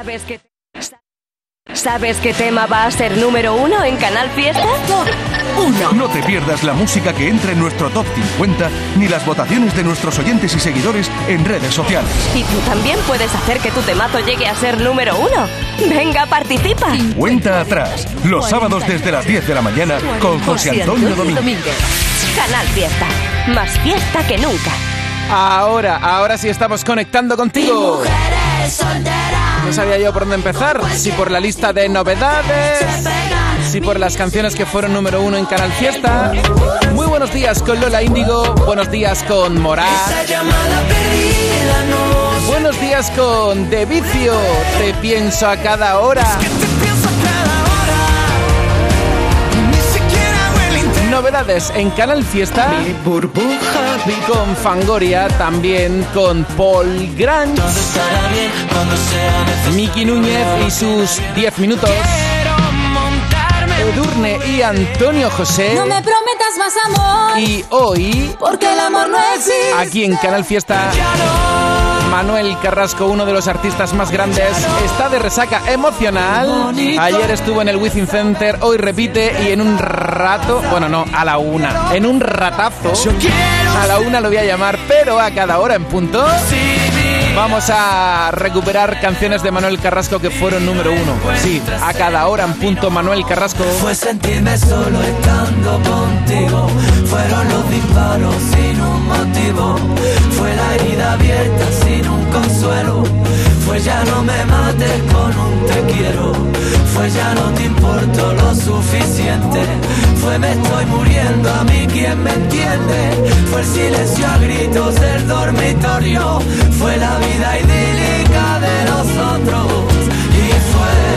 ¿Sabes qué, ¿Sabes qué tema va a ser número uno en Canal Fiesta? Uno. No te pierdas la música que entra en nuestro top 50 ni las votaciones de nuestros oyentes y seguidores en redes sociales. Y tú también puedes hacer que tu temazo llegue a ser número uno. Venga, participa. Cuenta atrás, los sábados desde las 10 de la mañana con José Antonio Domínguez. Canal Fiesta. Más fiesta que nunca. Ahora, ahora sí estamos conectando contigo. No sabía yo por dónde empezar. Si por la lista de novedades, si por las canciones que fueron número uno en Canal Fiesta. Muy buenos días con Lola Índigo. Buenos días con Morat. Buenos días con De Vicio. Te pienso a cada hora. Novedades en Canal Fiesta. Mi burbuja con Fangoria, también con Paul Grant, Miki Núñez y sus 10 minutos. Edurne y Antonio José. No me prometas más amor. Y hoy, porque el amor no existe. Aquí en Canal Fiesta. Manuel Carrasco, uno de los artistas más grandes, está de resaca emocional. Ayer estuvo en el Within Center, hoy repite y en un rato, bueno, no, a la una, en un ratazo, a la una lo voy a llamar, pero a cada hora en punto. Vamos a recuperar canciones de Manuel Carrasco que fueron número uno. Sí, a cada hora en punto Manuel Carrasco. Fue sentirme solo estando contigo. Fueron los disparos sin un motivo. Fue la herida abierta sin un consuelo. Fue ya no me mates con un te quiero. Fue ya no te importo. Fue me estoy muriendo a mí quien me entiende. Fue el silencio a gritos del dormitorio. Fue la vida idílica de nosotros. Y fue.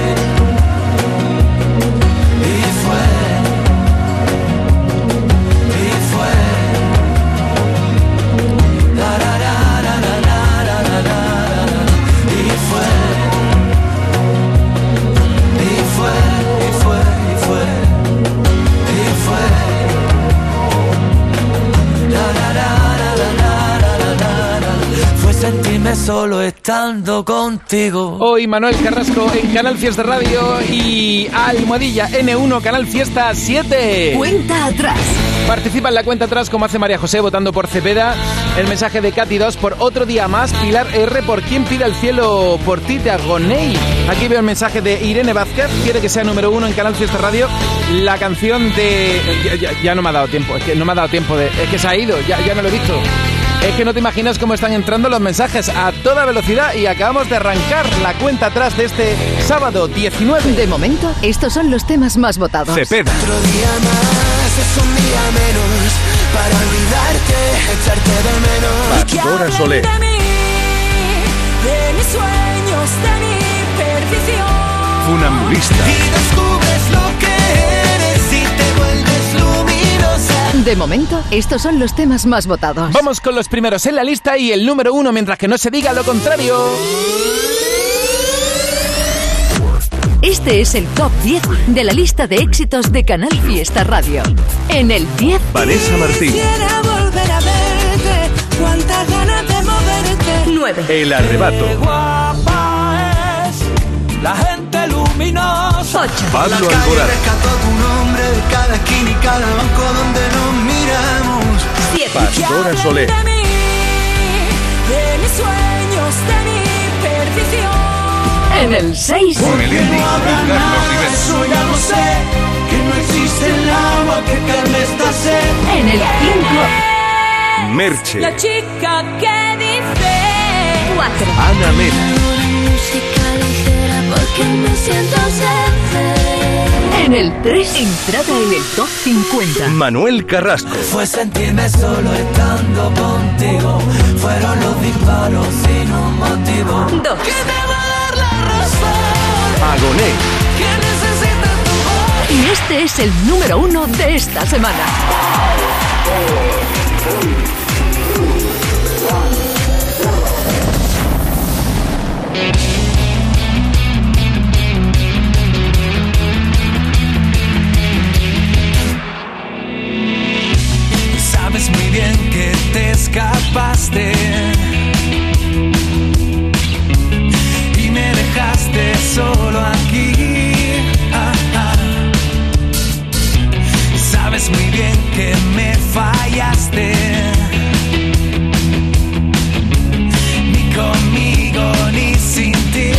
Solo estando contigo. Hoy Manuel Carrasco en Canal Fiesta Radio y Almohadilla N1 Canal Fiesta 7. Cuenta atrás. Participa en la cuenta atrás como hace María José votando por Cepeda. El mensaje de Katy 2 por otro día más. Pilar R por quien pide al cielo por ti te agonei. Aquí veo el mensaje de Irene Vázquez. Quiere que sea número uno en Canal Fiesta Radio. La canción de... Ya, ya- ya no me ha dado tiempo. Es que no me ha dado tiempo de... Es que se ha ido. Ya, ya no lo he visto. Es que no te imaginas cómo están entrando los mensajes a toda velocidad y acabamos de arrancar la cuenta atrás de este sábado 19. De momento, estos son los temas más votados. Cepeda, Otro día más es un día menos para olvidarte, echarte de menos. Pastora Soler, De mí, de mis sueños, de mi perdición. Funambulista, Y descubres lo que De momento, estos son los temas más votados. Vamos con los primeros en la lista y el número uno mientras que no se diga lo contrario. Este es el top 10 de la lista de éxitos de Canal Fiesta Radio. En el 10, Vanessa Martín, volver a verte. Cuántas ganas de moverte. 9. El Arrebato, 8. Pablo La calle Alborán, rescató tu nombre de cada esquina y cada banco donde nos miramos. 7. Pastora Soler, De mí, de mis sueños, de mi perdición. en el 6, con el indie, No habrá Carlos nada, Rivera, eso ya lo sé. Que no existe el agua que calme esta sed. en el 5, Merche, La chica que dice 4. Ana ligera porque me siento en el 3, entrada en el top 50. Manuel Carrasco, Fue sentirme solo estando contigo. Fueron los disparos sin un motivo. 2. Que te va a dar la razón. Agoné, necesita tu voz. Y este es el número 1 de esta semana. Sabes muy bien que te escapaste y me dejaste solo aquí. Sabes muy bien que me fallaste. Ni conmigo ni sin ti.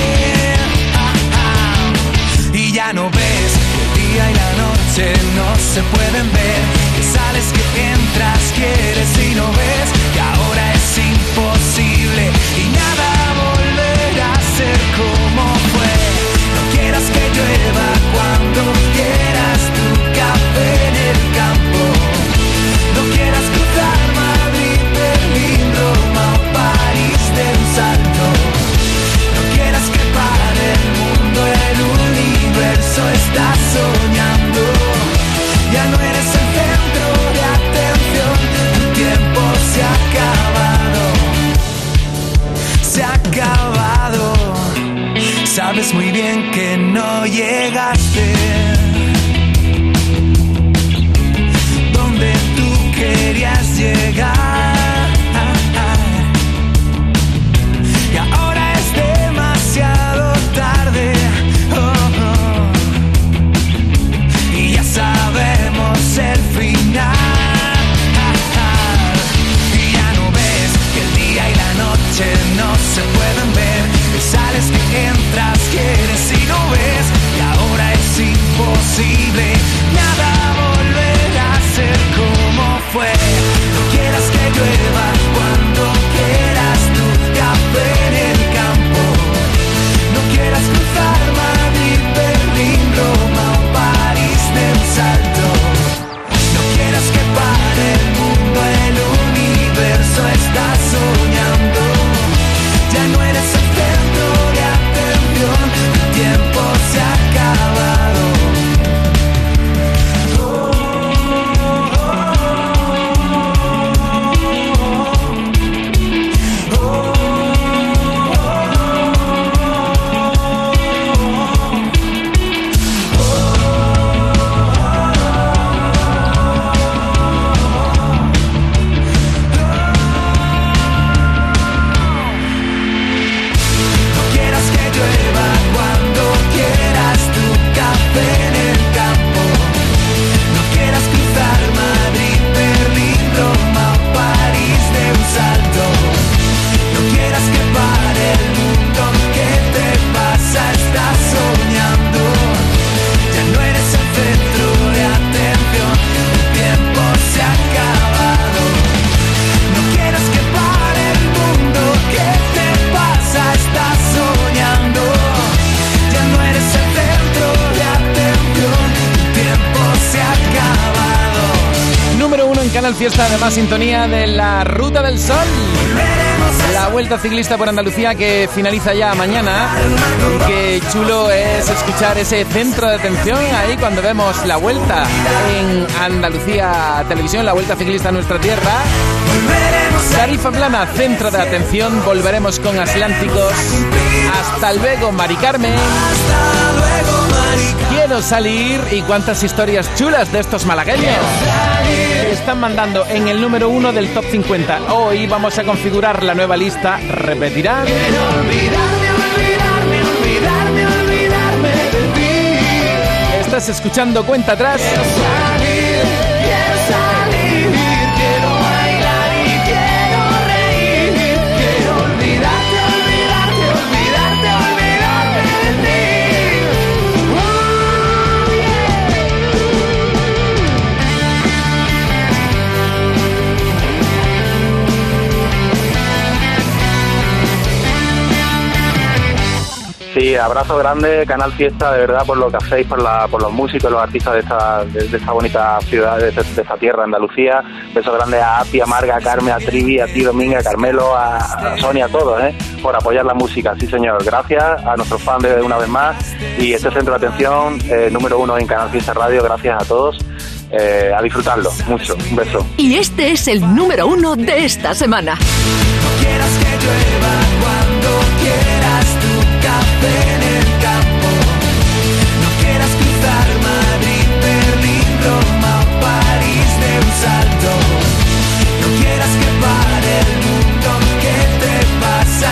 Y ya no ves el día y la noche no se pueden ver sales, que entras, quieres y no ves que ahora es imposible y nada volverá a ser como fue. No quieras que llueva. Fiesta, además sintonía de la Ruta del Sol. La vuelta ciclista por Andalucía que finaliza ya mañana. Qué chulo es escuchar ese centro de atención ahí cuando vemos la vuelta en Andalucía Televisión, la vuelta ciclista a nuestra tierra. Tarifa plana, centro de atención. Volveremos con Atlánticos. Hasta luego, Mari Carmen. Quiero salir y cuántas historias chulas de estos malagueños. Están mandando en el número uno del top 50. Hoy vamos a configurar la nueva lista. Repetirán. Estás escuchando cuenta atrás. Sí, abrazo grande, Canal Fiesta, de verdad, por lo que hacéis, por, la, por los músicos, los artistas de esta, de, de esta bonita ciudad, de, de esta tierra, Andalucía. Beso grande a Api, a Marga, a Carmen, a Trivi, a ti, Dominga, a Carmelo, a, a Sonia, a todos, ¿eh? por apoyar la música. Sí, señor. Gracias a nuestros fans de una vez más. Y este centro de atención, eh, número uno en Canal Fiesta Radio, gracias a todos. Eh, a disfrutarlo mucho. Un beso. Y este es el número uno de esta semana. quieras que llueva cuando quieras tu No quieras cruzar Madrid, Berlín, Roma París de un salto. No quieras que pare el mundo, ¿qué te pasa?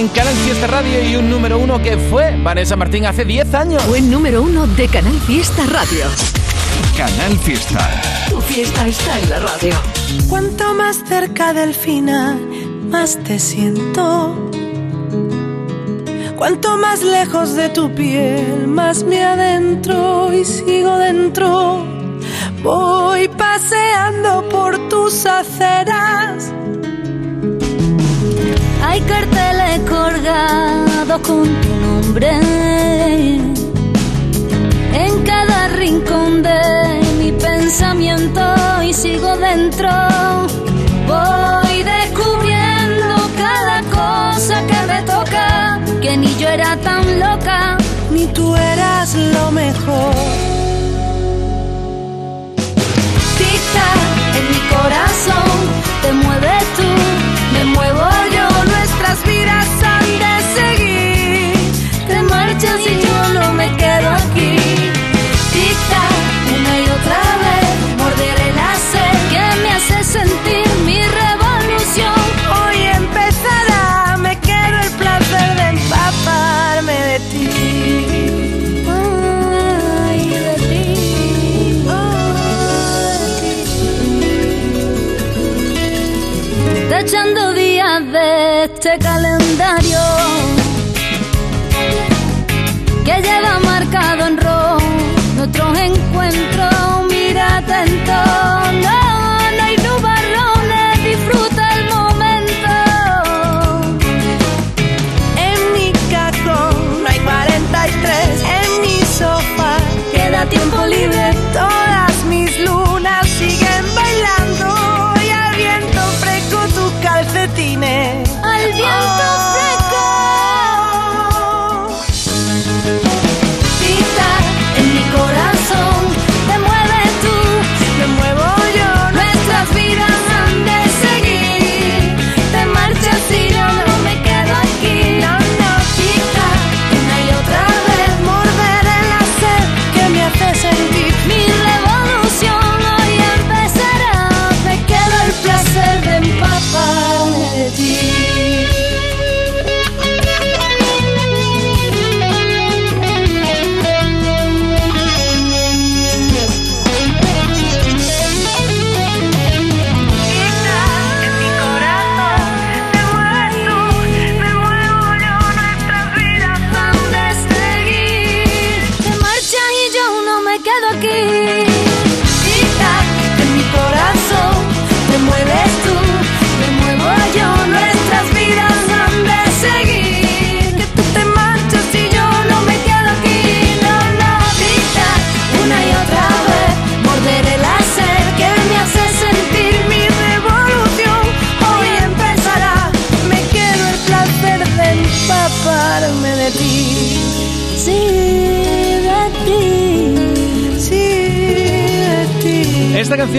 En Canal Fiesta Radio y un número uno que fue Vanessa Martín hace 10 años. Fue número uno de Canal Fiesta Radio. Canal Fiesta. Tu fiesta está en la radio. Cuanto más cerca del final, más te siento. Cuanto más lejos de tu piel, más me adentro y sigo dentro. Voy paseando por tus aceras. Hay carteles colgados con tu nombre. En cada rincón de mi pensamiento y sigo dentro. Voy descubriendo cada cosa que me toca, que ni yo era tan loca, ni tú eres.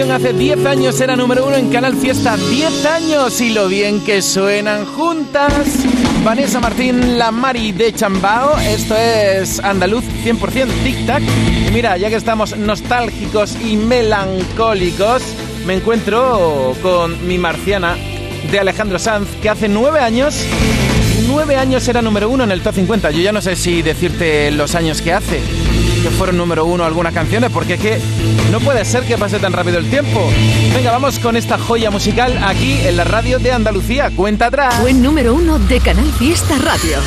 Hace 10 años era número uno en Canal Fiesta. 10 años y lo bien que suenan juntas. Vanessa Martín, la Mari de Chambao. Esto es andaluz 100% tic-tac. Mira, ya que estamos nostálgicos y melancólicos, me encuentro con mi marciana de Alejandro Sanz, que hace 9 años. 9 años era número uno en el top 50. Yo ya no sé si decirte los años que hace que fueron número uno algunas canciones, porque es que no puede ser que pase tan rápido el tiempo. Venga, vamos con esta joya musical aquí en la radio de Andalucía. Cuenta atrás. Fue número uno de Canal Fiesta Radio.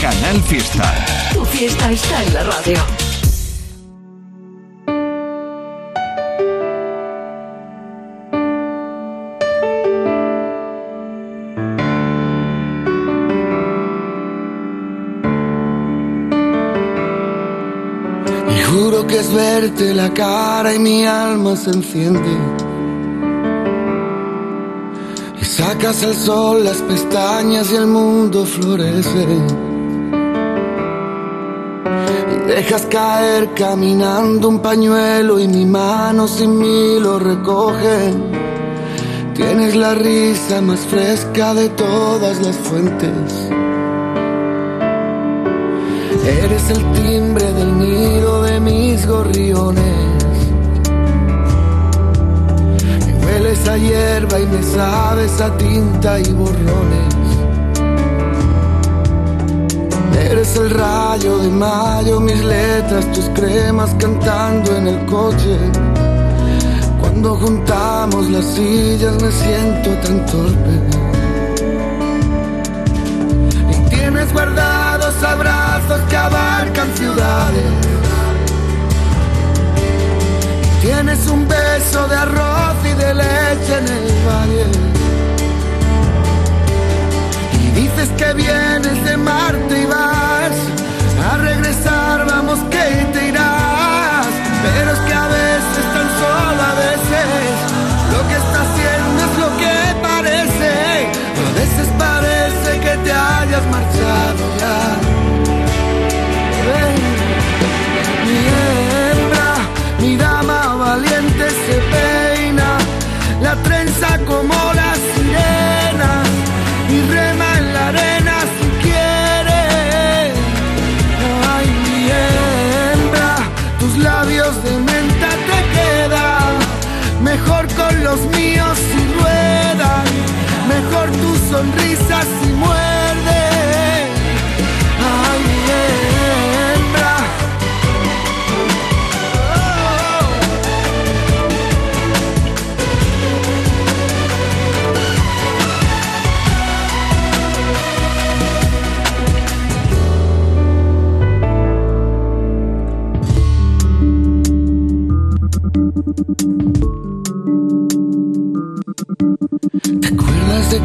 Canal Fiesta. Tu fiesta está en la radio. Que es verte la cara y mi alma se enciende. Y sacas al sol las pestañas y el mundo florece. Y dejas caer caminando un pañuelo y mi mano sin mí lo recoge. Tienes la risa más fresca de todas las fuentes. Eres el timbre del nido de mis gorriones. Y hueles a hierba y me sabes a tinta y borrones. Eres el rayo de mayo, mis letras, tus cremas cantando en el coche. Cuando juntamos las sillas me siento tan torpe. Guardados abrazos que abarcan ciudades. Tienes un beso de arroz y de leche en el valle. Y dices que vienes de Marte y vas a regresar, vamos que te irás. Pero es que a veces, te hayas marchado ya. Hey, mi hembra, mi dama valiente se peina, la trenza como la sirena y rema en la arena si quiere. Ay, mi hembra, tus labios de menta te quedan, mejor con los míos si ruedan, mejor tus sonrisas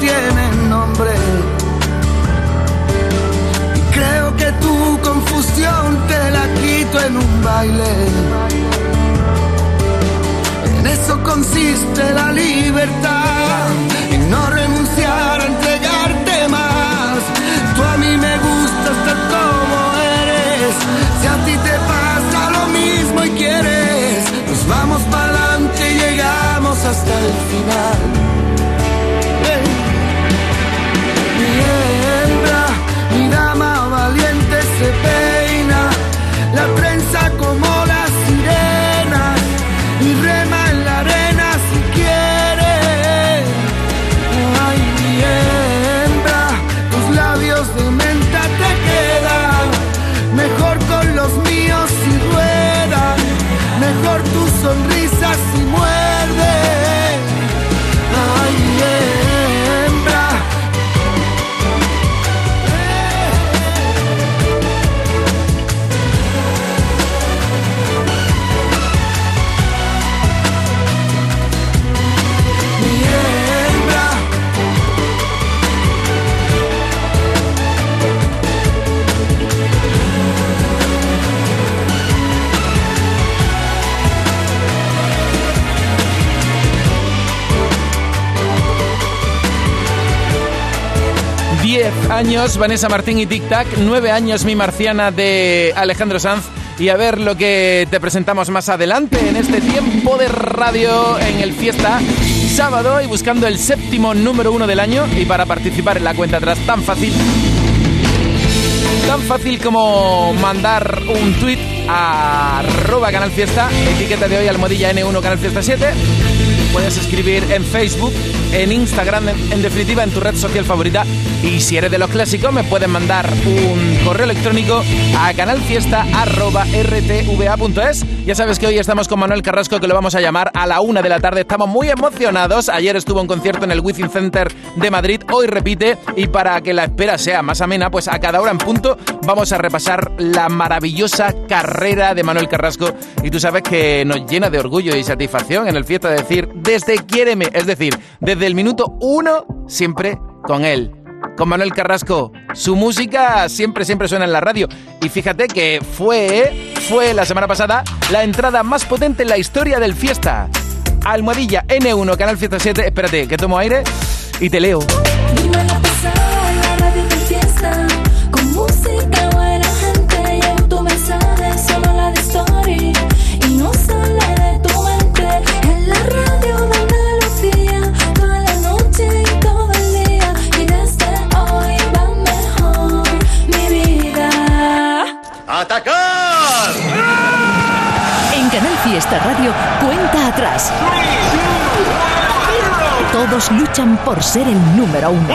tienen nombre. Y creo que tu confusión te la quito en un baile. En eso consiste la libertad, en no renunciar a entregarte más. Tú a mí me gustas tal como eres. Si a ti te pasa lo mismo y quieres, nos vamos para adelante y llegamos hasta el final. Se peina, la trenza como años Vanessa Martín y Tic Tac, nueve años Mi Marciana de Alejandro Sanz y a ver lo que te presentamos más adelante en este tiempo de radio en el Fiesta sábado y buscando el séptimo número uno del año y para participar en la cuenta atrás tan fácil tan fácil como mandar un tweet a arroba Canal Fiesta, etiqueta de hoy almohadilla N1 Canal Fiesta 7. Puedes escribir en Facebook, en Instagram, en, definitiva en tu red social favorita. Y si eres de los clásicos, me puedes mandar un correo electrónico a canalfiesta.rtva.es. Ya sabes que hoy estamos con Manuel Carrasco, que lo vamos a llamar a la una de la tarde. Estamos muy emocionados. Ayer estuvo en concierto en el Wizzing Center de Madrid. Hoy repite. Y para que la espera sea más amena, pues a cada hora en punto vamos a repasar la maravillosa carrera de Manuel Carrasco. Y tú sabes que nos llena de orgullo y satisfacción en el fiesta de decir, desde Quiéreme, es decir, desde el minuto uno, siempre con él. Con Manuel Carrasco, su música siempre, siempre suena en la radio. Y fíjate que fue, fue la semana pasada la entrada más potente en la historia del fiesta. Almohadilla N1, Canal Fiesta 7. Espérate, que tomo aire y te leo. Radio, cuenta atrás. Todos luchan por ser el número uno.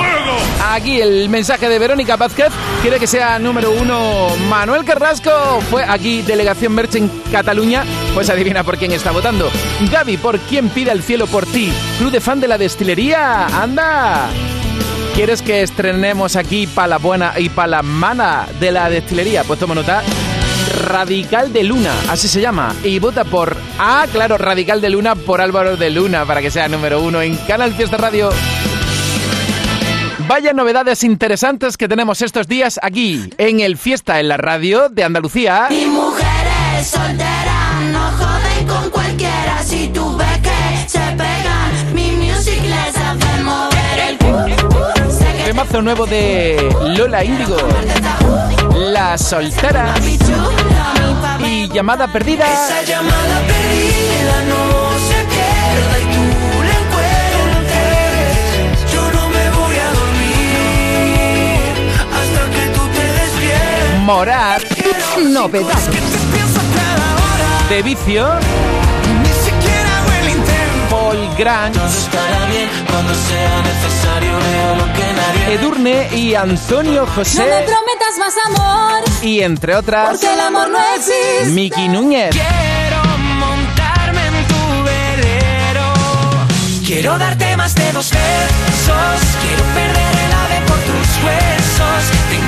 Aquí el mensaje de Verónica Vázquez quiere que sea número uno Manuel Carrasco. Fue aquí delegación Merch en Cataluña. Pues adivina por quién está votando. Gaby, ¿por quién pide el cielo por ti? Club de fan de la destilería. ¡Anda! ¿Quieres que estrenemos aquí para la buena y para la mana de la destilería? Pues toma nota. Radical de Luna, así se llama. Y vota por. Ah, claro, Radical de Luna por Álvaro de Luna, para que sea número uno en Canal Fiesta Radio. Vaya novedades interesantes que tenemos estos días aquí, en el Fiesta en la Radio de Andalucía. Y mujeres solteras no joden con cualquiera. Si tú ves que se pegan, mi music les hace mover el Temazo nuevo de Lola Índigo, La Soltera y Llamada Perdida. esa llamada perdida no se pierda y tú la encuentres. Yo no me voy a dormir hasta que tú te despiertes. Morat Novedades. Pienso cada hora, de Vicio, intento. Paul Grant, estará bien cuando sea necesario. Veo lo que nadie Edurne y Antonio No me José prometas más amor, y entre otras porque el amor no existe. Miki Núñez. Quiero montarme en tu velero. Quiero darte más de dos besos. Quiero perder el ave por tus huesos. Tengo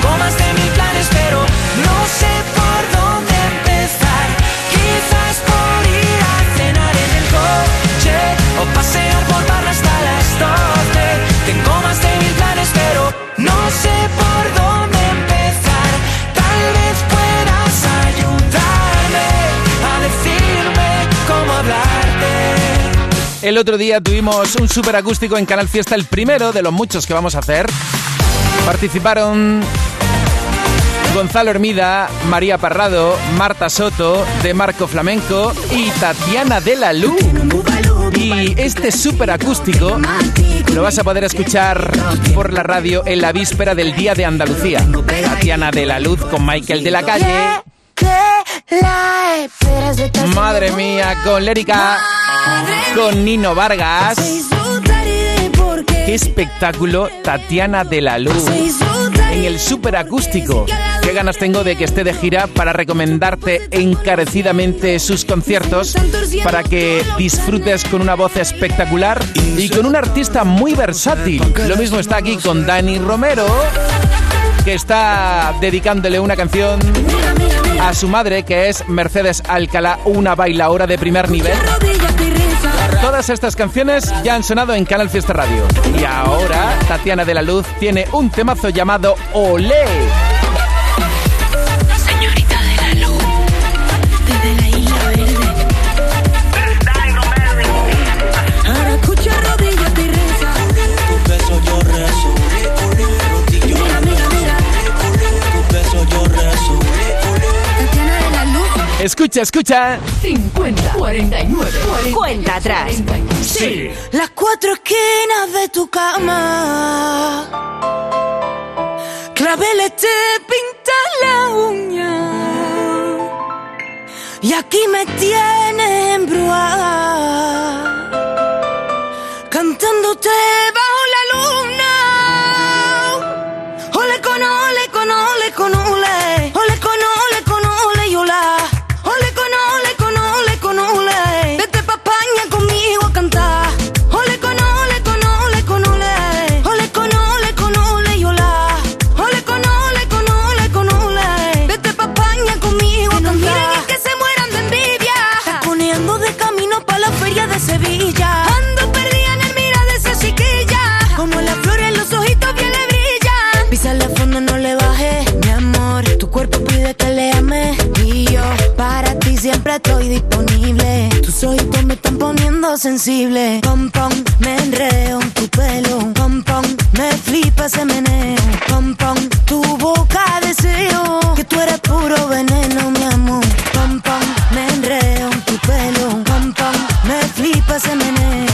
El otro día tuvimos un super acústico en Canal Fiesta, el primero de los muchos que vamos a hacer. Participaron Gonzalo Hermida, María Parrado, Marta Soto, de Marco Flamenco y Tatiana de la Luz. Y este super acústico lo vas a poder escuchar por la radio en la víspera del Día de Andalucía. Tatiana de la Luz con Michael de la Calle. Madre mía, con Lérica, con Nino Vargas. Qué espectáculo, Tatiana de la Luz. En el super acústico. Qué ganas tengo de que esté de gira para recomendarte encarecidamente sus conciertos para que disfrutes con una voz espectacular y con un artista muy versátil. Lo mismo está aquí con Dani Romero, que está dedicándole una canción a su madre, que es Mercedes Alcalá, una bailaora de primer nivel. Todas estas canciones ya han sonado en Canal Fiesta Radio. Y ahora Tatiana de la Luz tiene un temazo llamado Olé. Escucha, escucha. 50, 49, 40, Cuenta atrás. Sí. Las cuatro esquinas de tu cama. Claveles te pintan la uña. Y aquí me tienes embrujada. Cantándote bajo estoy disponible. Tus ojitos me están poniendo sensible. Pom, pom, me enreo en tu pelo. Pom, pom, me flipa ese meneo. Pom, pom, tu boca deseo. Que tú eres puro veneno, mi amor. Pom, pom, me enreo en tu pelo. Pom, pom, me flipa ese meneo.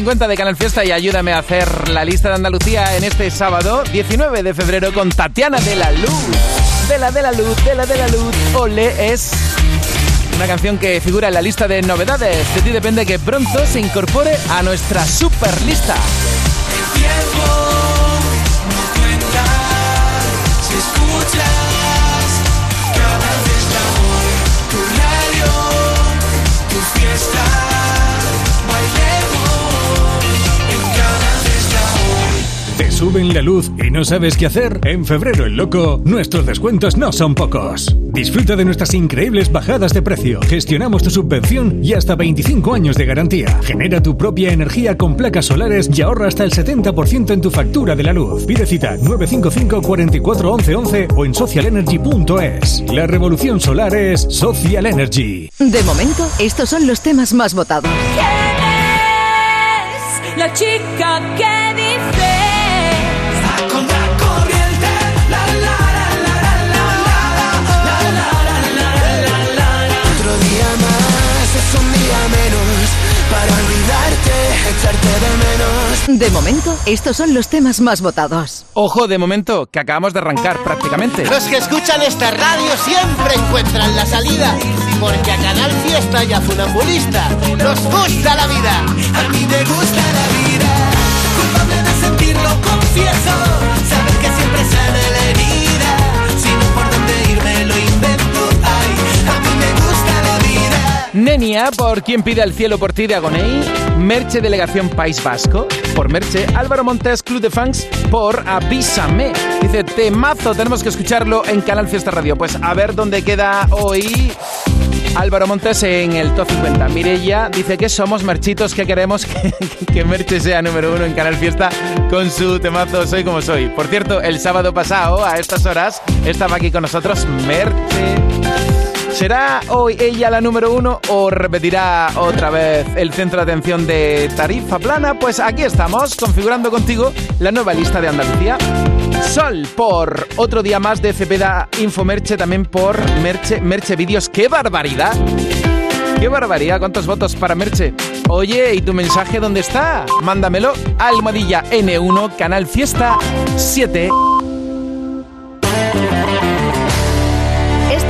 50 de Canal Fiesta y ayúdame a hacer la lista de Andalucía en este sábado 19 de febrero con Tatiana de la Luz. De la de la Luz, de la de la Luz. Ole es una canción que figura en la lista de novedades. De ti depende que pronto se incorpore a nuestra super lista. Suben la luz y no sabes qué hacer? En febrero el loco, nuestros descuentos no son pocos. Disfruta de nuestras increíbles bajadas de precio. Gestionamos tu subvención y hasta 25 años de garantía. Genera tu propia energía con placas solares y ahorra hasta el 70% en tu factura de la luz. Pide cita 955 44 11 11 o en socialenergy.es. La revolución solar es Social Energy. De momento, estos son los temas más votados. ¿Quién es la chica que echarte de menos. De momento, estos son los temas más votados. Ojo, de momento, que acabamos de arrancar prácticamente. Los que escuchan esta radio siempre encuentran la salida, porque a Canal Fiesta y a Funambulista nos gusta la vida. A mí me gusta la vida, culpable de sentirlo, confieso, saber que siempre sale Nenia, por quien pide el cielo por ti de. Merche Delegación País Vasco, por Merche. Álvaro Montes, Club de Fans, por Avísame. Dice, temazo, tenemos que escucharlo en Canal Fiesta Radio. Pues a ver dónde queda hoy Álvaro Montes en el top 50. Mirella dice que somos merchitos que queremos que, que Merche sea número uno en Canal Fiesta con su temazo Soy como soy. Por cierto, el sábado pasado, a estas horas, estaba aquí con nosotros Merche. ¿Será hoy ella la número uno o repetirá otra vez el centro de atención de Tarifa Plana? Pues aquí estamos, configurando contigo la nueva lista de Andalucía. Sol por otro día más de Cepeda Infomerche, también por Merche, Merche Vídeos. ¡Qué barbaridad! ¡Qué barbaridad! ¿Cuántos votos para Merche? Oye, ¿y tu mensaje dónde está? Mándamelo. Almohadilla N1, Canal Fiesta 7.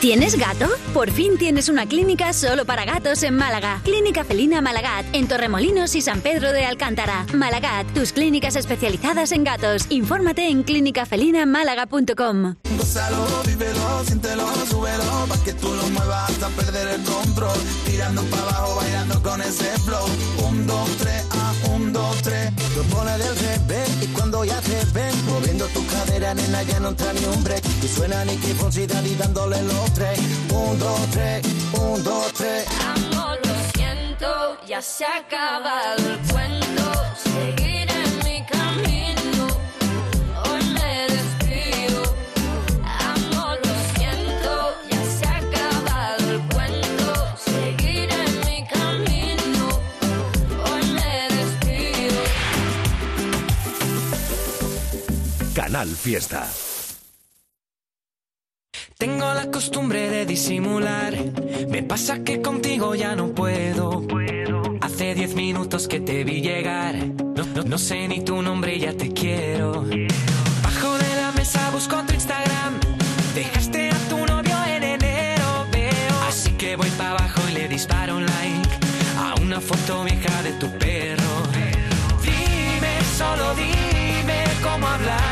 ¿Tienes gato? Por fin tienes una clínica solo para gatos en Málaga. Clínica Felina Malagat, en Torremolinos y San Pedro de Alcántara. Malagat, tus clínicas especializadas en gatos. Infórmate en clínicafelinamálaga.com. Gózalo, vívelo, siéntelo, súbelo, pa' que tú lo muevas hasta perder el control. Tirando para abajo, bailando con ese flow. Un, dos, tres, ah, un, dos, tres. Lo pone del revés y cuando ya te cadera, nena, no entra ni break. Y suena Nicky Fonsi y dándole los tres. Un, dos, tres, un, dos, tres. Amor, lo siento, ya se ha acabado el cuento. Seguiré Canal Fiesta. Tengo la costumbre de disimular. Me pasa que contigo ya no puedo. Hace diez minutos que te vi llegar. No, sé ni tu nombre ya te quiero. Bajo de la mesa busco tu Instagram. Dejaste a tu novio en enero, veo. Así que voy para abajo y le disparo un like a una foto vieja de tu perro. Dime, solo dime cómo hablarte.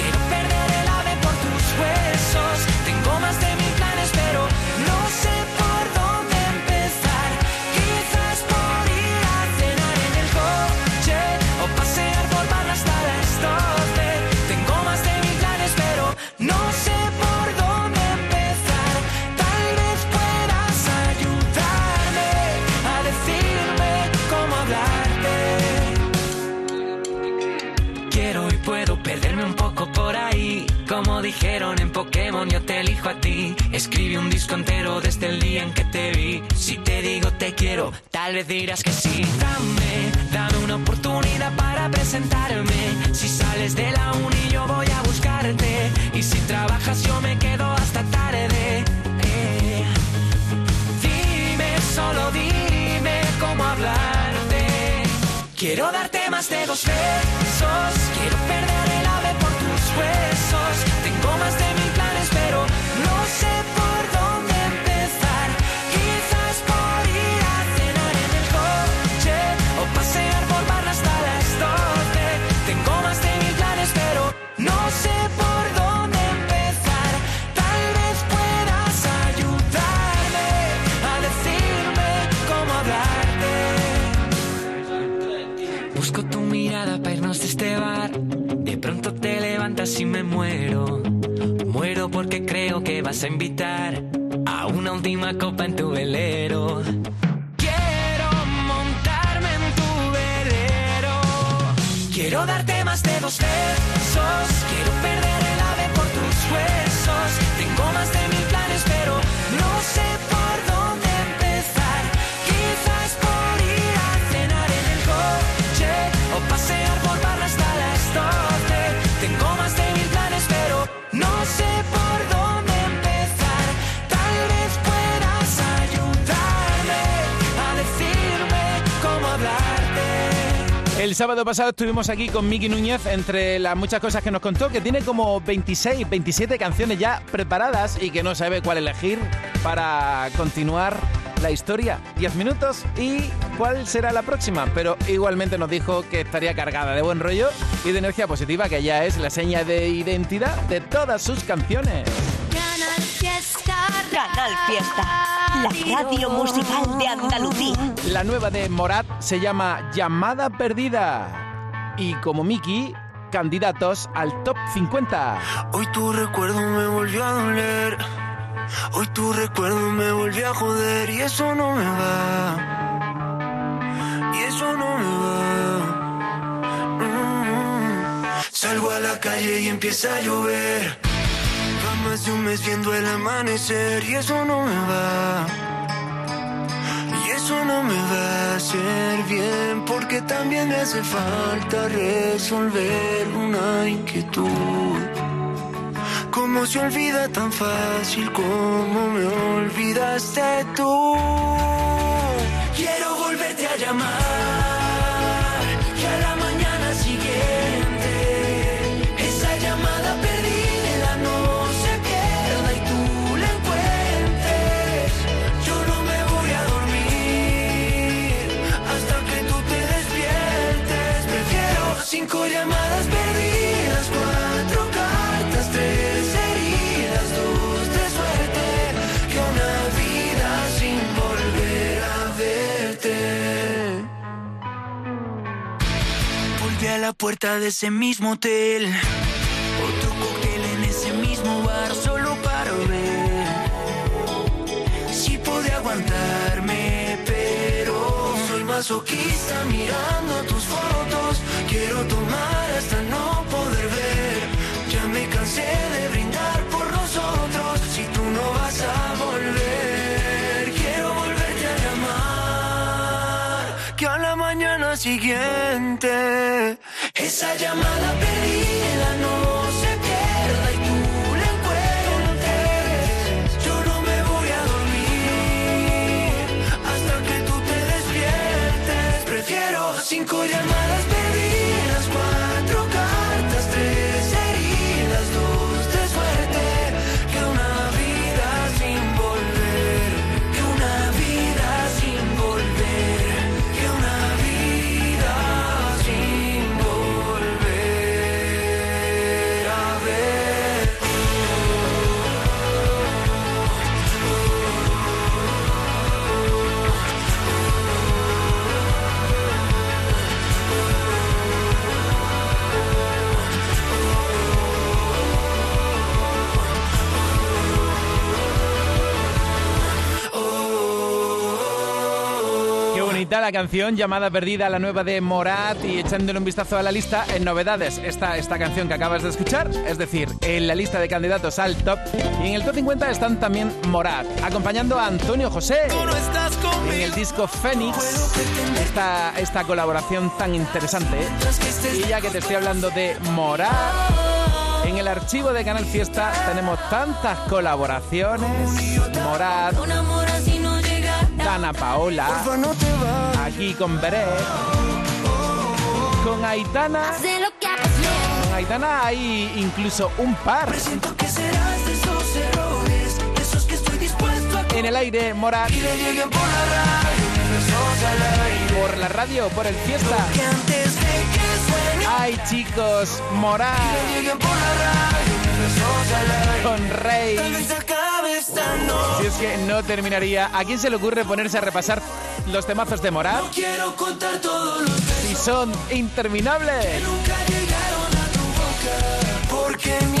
Dirás que sí. Dame, dame una oportunidad para presentarme. Si sales de la uni yo voy a buscarte. Y si trabajas yo me quedo hasta tarde. Eh. Dime, solo dime cómo hablarte. Quiero darte más de dos besos. Vas a invitar a una última copa en tu velero. El sábado pasado estuvimos aquí con Miki Núñez, entre las muchas cosas que nos contó, que tiene como 26, 27 canciones ya preparadas y que no sabe cuál elegir para continuar la historia. 10 minutos y cuál será la próxima. Pero igualmente nos dijo que estaría cargada de buen rollo y de energía positiva, que ya es la seña de identidad de todas sus canciones. Canal Fiesta. Canal Fiesta. La radio musical de Andalucía. La nueva de Morat se llama Llamada Perdida. Y como Miki, candidatos al top 50. Hoy tu recuerdo me volvió a doler. Hoy tu recuerdo me volvió a joder y eso no me va. Y eso no me va. Mm. Salgo a la calle y empieza a llover. Más de un mes viendo el amanecer y eso no me va. Y eso no me va a hacer bien porque también me hace falta resolver una inquietud. ¿Cómo se olvida tan fácil como me olvidaste tú? Quiero volverte a llamar a verte. Volví a la puerta de ese mismo hotel. Otro cóctel en ese mismo bar solo para ver si pude aguantarme, pero soy masoquista mirando tus fotos. Quiero tomar siguiente. Esa llamada perdida canción llamada Perdida, la nueva de Morat y echándole un vistazo a la lista en novedades. Esta, esta canción que acabas de escuchar, es decir, en la lista de candidatos al top. Y en el top 50 están también Morat, acompañando a Antonio José. En el disco Fénix, esta, esta colaboración tan interesante. Y ya que te estoy hablando de Morat, en el archivo de Canal Fiesta tenemos tantas colaboraciones. Morat, Dana Paola. No te. Aquí con Beret. Con Aitana. Con Aitana hay incluso un par. En el aire, Morat. Por la radio. Por la radio, por el fiesta. Ay, chicos, Morat. Con Rey. Si es que no terminaría. ¿A quién se le ocurre ponerse a repasar los temazos de Morat? Quiero contar todos los Y son interminables. Porque mientras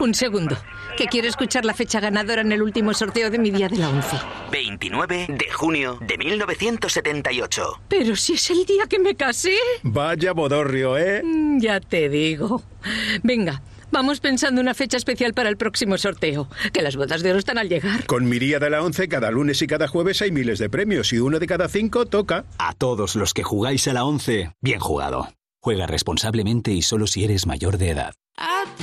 Un segundo, que quiero escuchar la fecha ganadora en el último sorteo de mi día de la once. 29 de junio de 1978. Pero si es el día que me casé. Vaya bodorrio, ¿eh? Mm, Ya te digo. Venga, vamos pensando una fecha especial para el próximo sorteo. Que las bodas de oro están al llegar. Con mi día de la once, cada lunes y cada jueves hay miles de premios y uno de cada cinco toca. A todos los que jugáis a la 11, bien jugado. Juega responsablemente y solo si eres mayor de edad.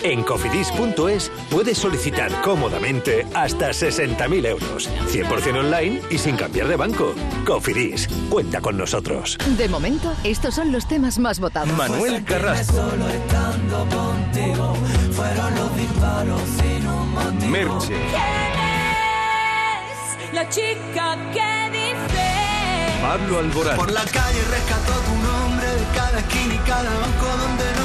En cofidis.es puedes solicitar cómodamente hasta 60.000 euros. 100% online y sin cambiar de banco. Cofidis, cuenta con nosotros. De momento, estos son los temas más votados. Manuel Carrasco. Un motivo. Merche. La chica que dice Pablo Alborán. Por la calle rescató tu nombre de cada esquina y cada banco donde miramos.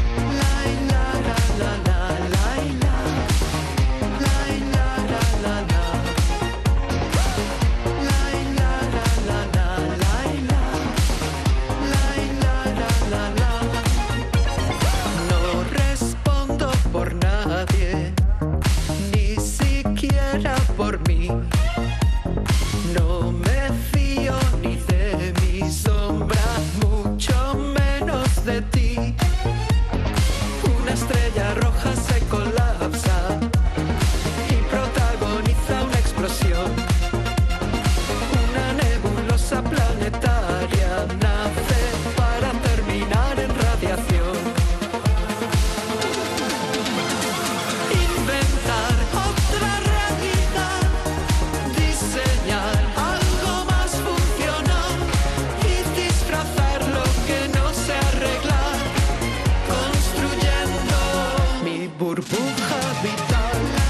could we done.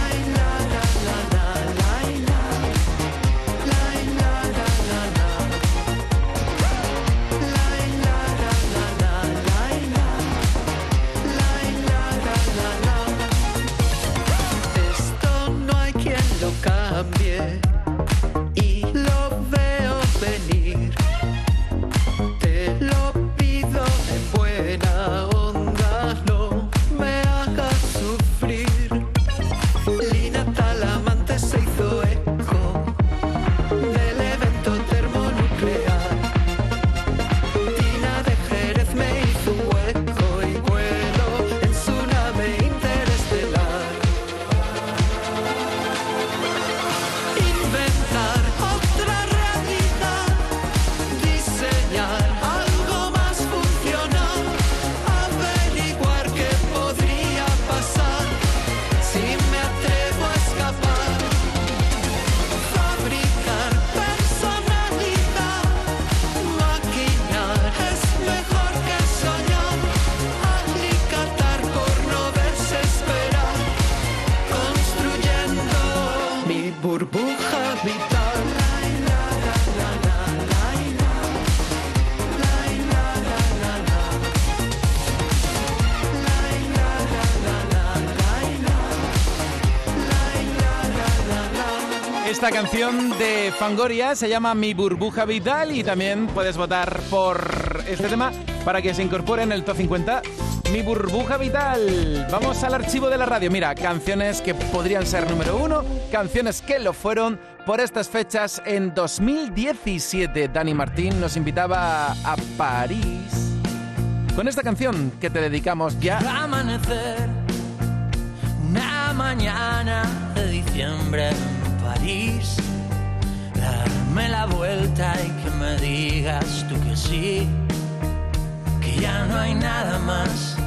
Esta canción de Fangoria, se llama Mi Burbuja Vital y también puedes votar por este tema para que se incorpore en el top 50. Mi Burbuja Vital. Vamos al archivo de la radio. Mira, canciones que podrían ser número uno, canciones que lo fueron por estas fechas en 2017. Dani Martín nos invitaba a París con esta canción que te dedicamos ya. Amanecer, mañana de diciembre París. Darme la vuelta y que me digas tú que sí, que ya no hay nada más.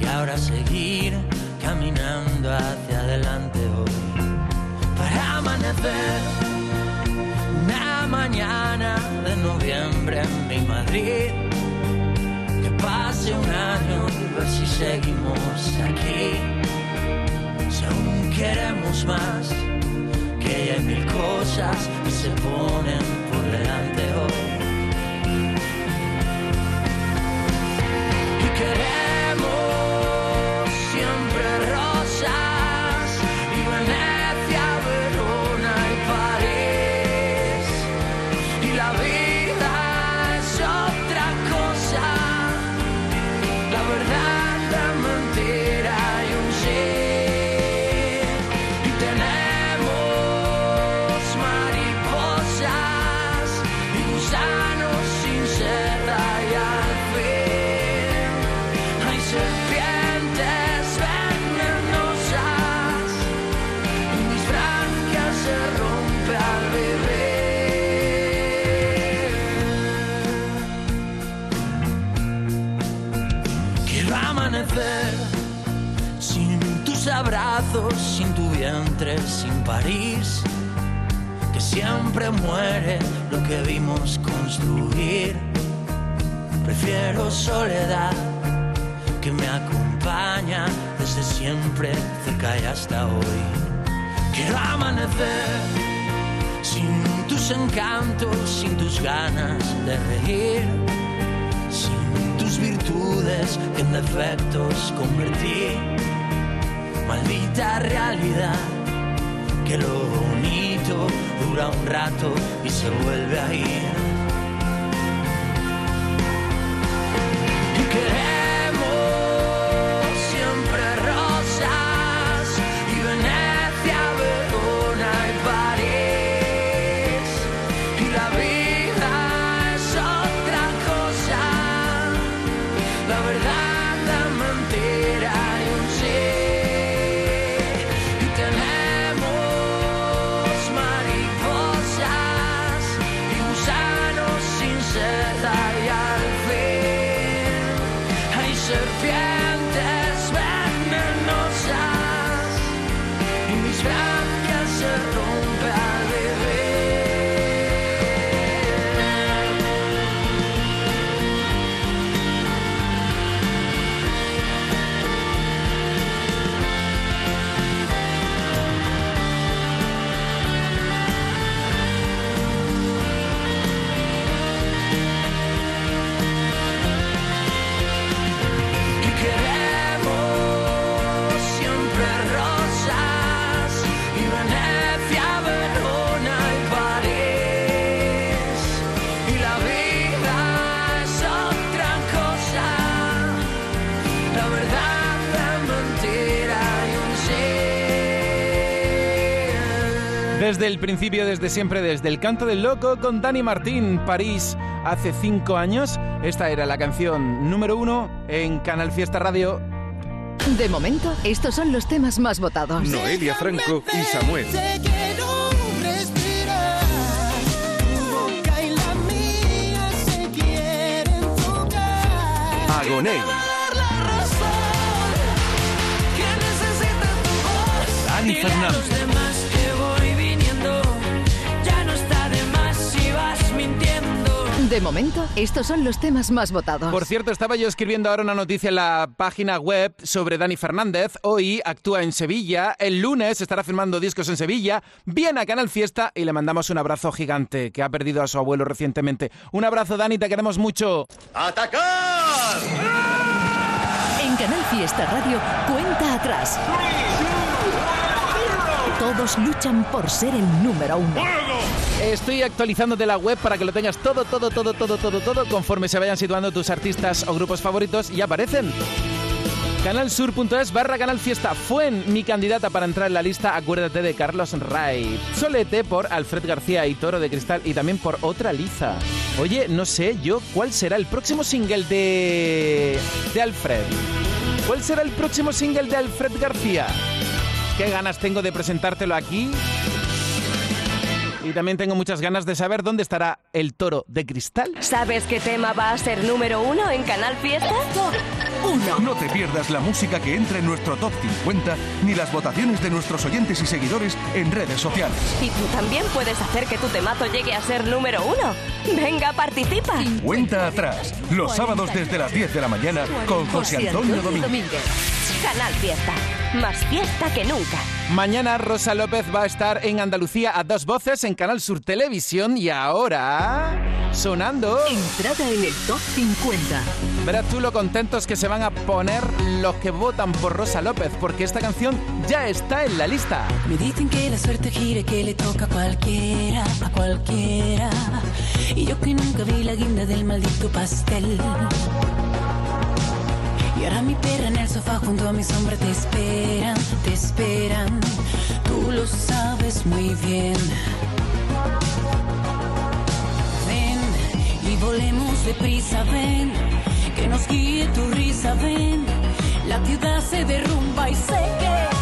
Y ahora seguir caminando hacia adelante hoy. Para amanecer, una mañana de noviembre en mi Madrid que pase un año y ver si seguimos aquí. Si aún queremos más, que hay mil cosas que se ponen por delante hoy. Sin tu vientre, sin París, que siempre muere lo que vimos construir. Prefiero soledad que me acompaña desde siempre, cerca y hasta hoy. Quiero amanecer sin tus encantos, sin tus ganas de reír, sin tus virtudes que en defectos convertí. Maldita realidad, que lo bonito dura un rato y se vuelve a ir. El principio, desde siempre, desde el canto del loco con Dani Martín, París, hace cinco años. Esta era la canción número uno en Canal Fiesta Radio. De momento, estos son los temas más votados. Noelia Franco y Samuel. Te quiero respirar. De momento, estos son los temas más votados. Por cierto, estaba yo escribiendo ahora una noticia en la página web sobre Dani Fernández. Hoy actúa en Sevilla. El lunes estará firmando discos en Sevilla. Viene a Canal Fiesta y le mandamos un abrazo gigante que ha perdido a su abuelo recientemente. Un abrazo, Dani, te queremos mucho. ¡Atacar! En Canal Fiesta Radio, cuenta atrás. Todos luchan por ser el número uno. Estoy actualizando de la web para que lo tengas todo, todo, todo, todo, todo, todo, conforme se vayan situando tus artistas o grupos favoritos y aparecen. Canalsur.es barra Canal Fiesta fue mi candidata para entrar en la lista Acuérdate de Carlos Ray. Solete por Alfred García y Toro de Cristal y también por Otra Liza. Oye, no sé yo cuál será el próximo single de. de Alfred. ¿Cuál será el próximo single de Alfred García? Qué ganas tengo de presentártelo aquí. Y también tengo muchas ganas de saber dónde estará el toro de cristal. ¿Sabes qué tema va a ser número uno en Canal Fiesta? Uno. No te pierdas la música que entra en nuestro top 50 ni las votaciones de nuestros oyentes y seguidores en redes sociales. Y tú también puedes hacer que tu temazo llegue a ser número uno. Venga, participa. Cuenta atrás, los sábados desde las 10 de la mañana con José Antonio Domínguez. Canal Fiesta. Más fiesta que nunca. Mañana Rosa López va a estar en Andalucía a dos voces en Canal Sur Televisión y ahora sonando. Entrada en el top 50. Verás tú lo contentos que se van a poner los que votan por Rosa López, porque esta canción ya está en la lista. Me dicen que la suerte gire, que le toca a cualquiera, a cualquiera. Y yo que nunca vi la guinda del maldito pastel. Y ahora mi perra en el sofá junto a mi sombra te esperan, te esperan. Tú lo sabes muy bien. Ven y volemos deprisa, ven. Que nos guíe tu risa, ven. La ciudad se derrumba y sé que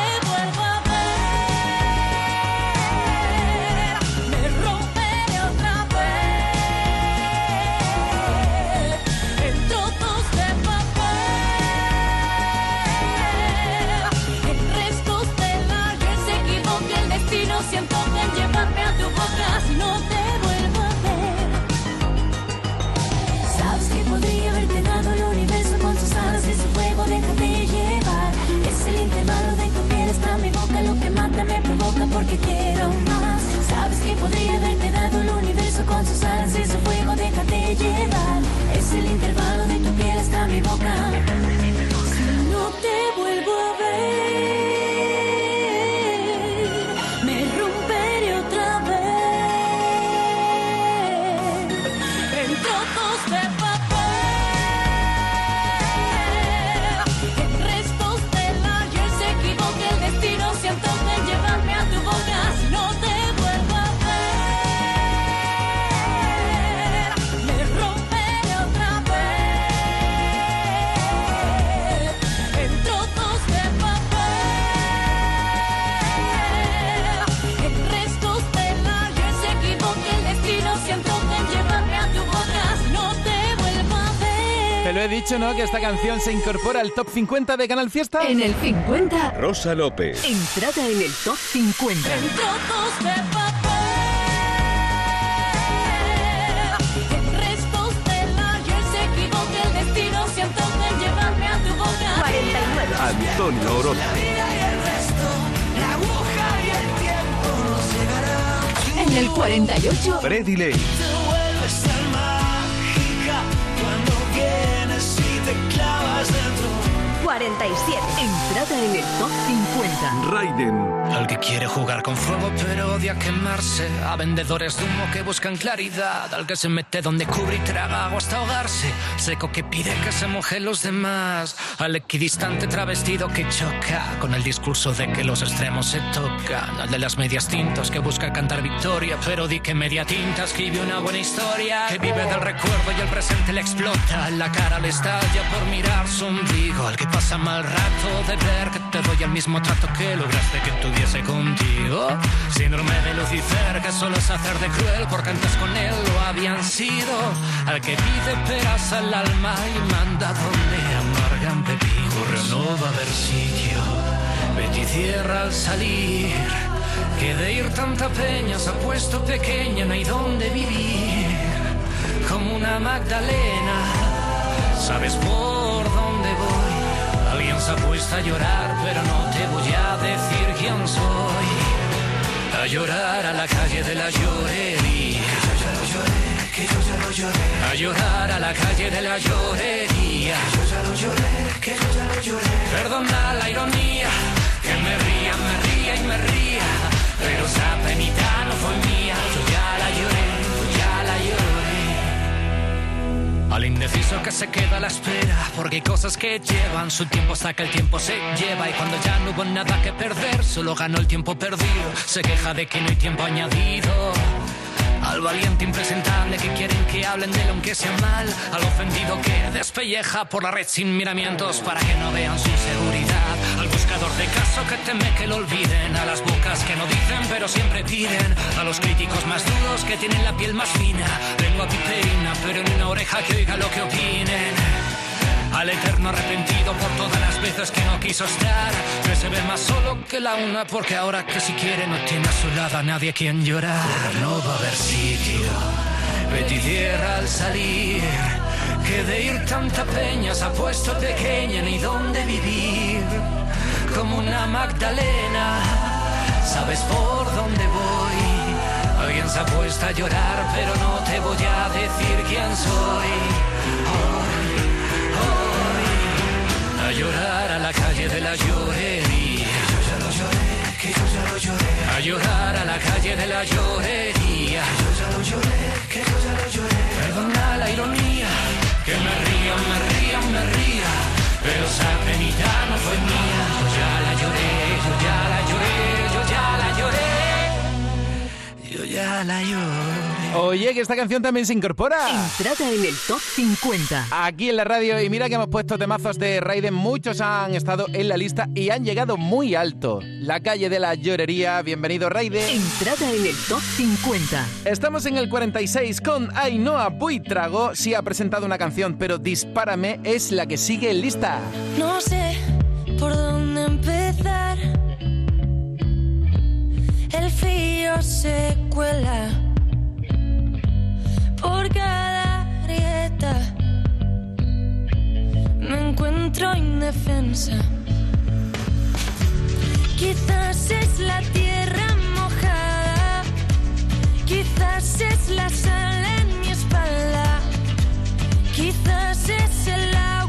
dicho, ¿no? Que esta canción se incorpora al top 50 de Canal Fiesta. En el 50. Rosa López. Entrada en el top 50. En trozos de papel, en restos de 47. Entrada en el top 50. Raiden. Al que quiere jugar con fuego pero odia quemarse. A vendedores de humo que buscan claridad. Al que se mete donde cubre y traga agua hasta ahogarse. Seco que pide que se mojen los demás. Al equidistante travestido que choca. Con el discurso de que los extremos se tocan. Al de las medias tintas que busca cantar victoria. Pero di que media tinta escribe una buena historia. Que vive del recuerdo y el presente le explota. La cara le estalla por mirar su ombligo. Al que pasa mal rato de ver que te doy el mismo trato que lograste que contigo. Síndrome de Lucifer que solo es hacer de cruel porque antes con él lo habían sido. Al que pide peras al alma y manda donde amargan. Corre, no va a haber sitio. Betty cierra al salir. Que de ir tanta peña se ha puesto pequeña, no hay donde vivir. Como una Magdalena, sabes por dónde voy. Puesto a llorar, pero no te voy a decir quién soy. A llorar a la calle de la llorería. Que yo ya lo lloré, que yo ya lo lloré. A llorar a la calle de la llorería. Que yo ya lo lloré, que yo ya lo lloré. Perdona la ironía, que me ría, me ría y me ría. Pero esa penita no fue mía, yo ya la lloré, Al indeciso que se queda a la espera, porque hay cosas que llevan su tiempo hasta que el tiempo se lleva. Y cuando ya no hubo nada que perder, solo ganó el tiempo perdido. Se queja de que no hay tiempo añadido. Al valiente impresentable que quieren que hablen de él aunque sea mal. Al ofendido que despelleja por la red sin miramientos para que no vean su seguridad. Buscador de caso que teme que lo olviden. A las bocas que no dicen pero siempre piden. A los críticos más duros que tienen la piel más fina. Lengua piperina pero en una oreja que oiga lo que opinen. Al eterno arrepentido por todas las veces que no quiso estar. Que se ve más solo que la una porque ahora que si quiere no tiene a su lado a nadie quien llorar. No va a haber sitio. Betty cierra al salir. Que de ir tanta peña se ha puesto pequeña ni dónde vivir. Como una Magdalena. Sabes por dónde voy. Alguien se ha puesto a llorar, pero no te voy a decir quién soy. Hoy, hoy, a llorar a la calle de la llorería. Yo ya lo lloré, que yo ya lo lloré. A llorar a la calle de la llorería. Yo ya lo lloré, que yo ya lo lloré. Perdona la ironía, que me ría, me ría, me ría. Pero esa penita no fue mía. Yo ya la lloré, yo ya la lloré, yo ya la lloré. Yo ya la lloré. Oye, que esta canción también se incorpora. Entrada en el top 50. Aquí en la radio, y mira que hemos puesto temazos de Raiden, muchos han estado en la lista y han llegado muy alto. La calle de la llorería, bienvenido Raiden. Entrada en el top 50. Estamos en el 46 con Ainhoa Buitrago. Sí ha presentado una canción, pero Dispárame es la que sigue en lista. No sé por dónde empezar. El frío se cuela por cada grieta. Me encuentro indefensa. Quizás es la tierra mojada. Quizás es la sal en mi espalda. Quizás es el agua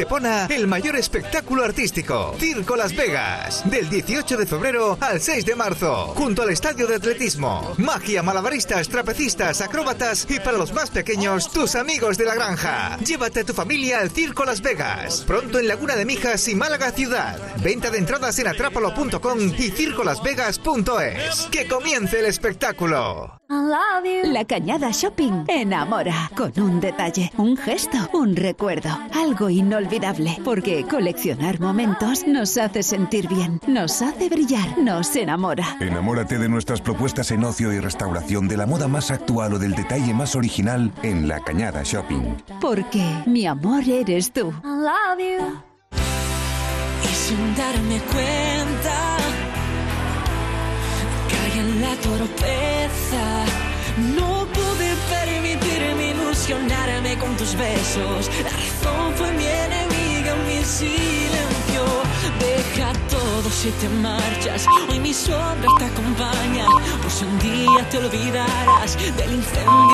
Estepona el mayor espectáculo artístico, Circo Las Vegas, del 18 de febrero al 6 de marzo, junto al estadio de atletismo. Magia, malabaristas, trapecistas, acróbatas y para los más pequeños, tus amigos de la granja. Llévate a tu familia al Circo Las Vegas, pronto en Laguna de Mijas y Málaga Ciudad. Venta de entradas en atrápalo.com y circolasvegas.es. ¡Que comience el espectáculo! La Cañada Shopping enamora con un detalle, un gesto, un recuerdo, algo inolvidable, porque coleccionar momentos nos hace sentir bien, nos hace brillar, nos enamora. Enamórate de nuestras propuestas en ocio y restauración de la moda más actual o del detalle más original en La Cañada Shopping. Porque mi amor eres tú. I love you. Y sin darme cuenta, caí en la torpeza. Con tus besos. La razón fue mi enemiga, mi silencio. Deja todo si te marchas. Hoy mi sombra te acompaña. Pues un día te olvidarás del incendio.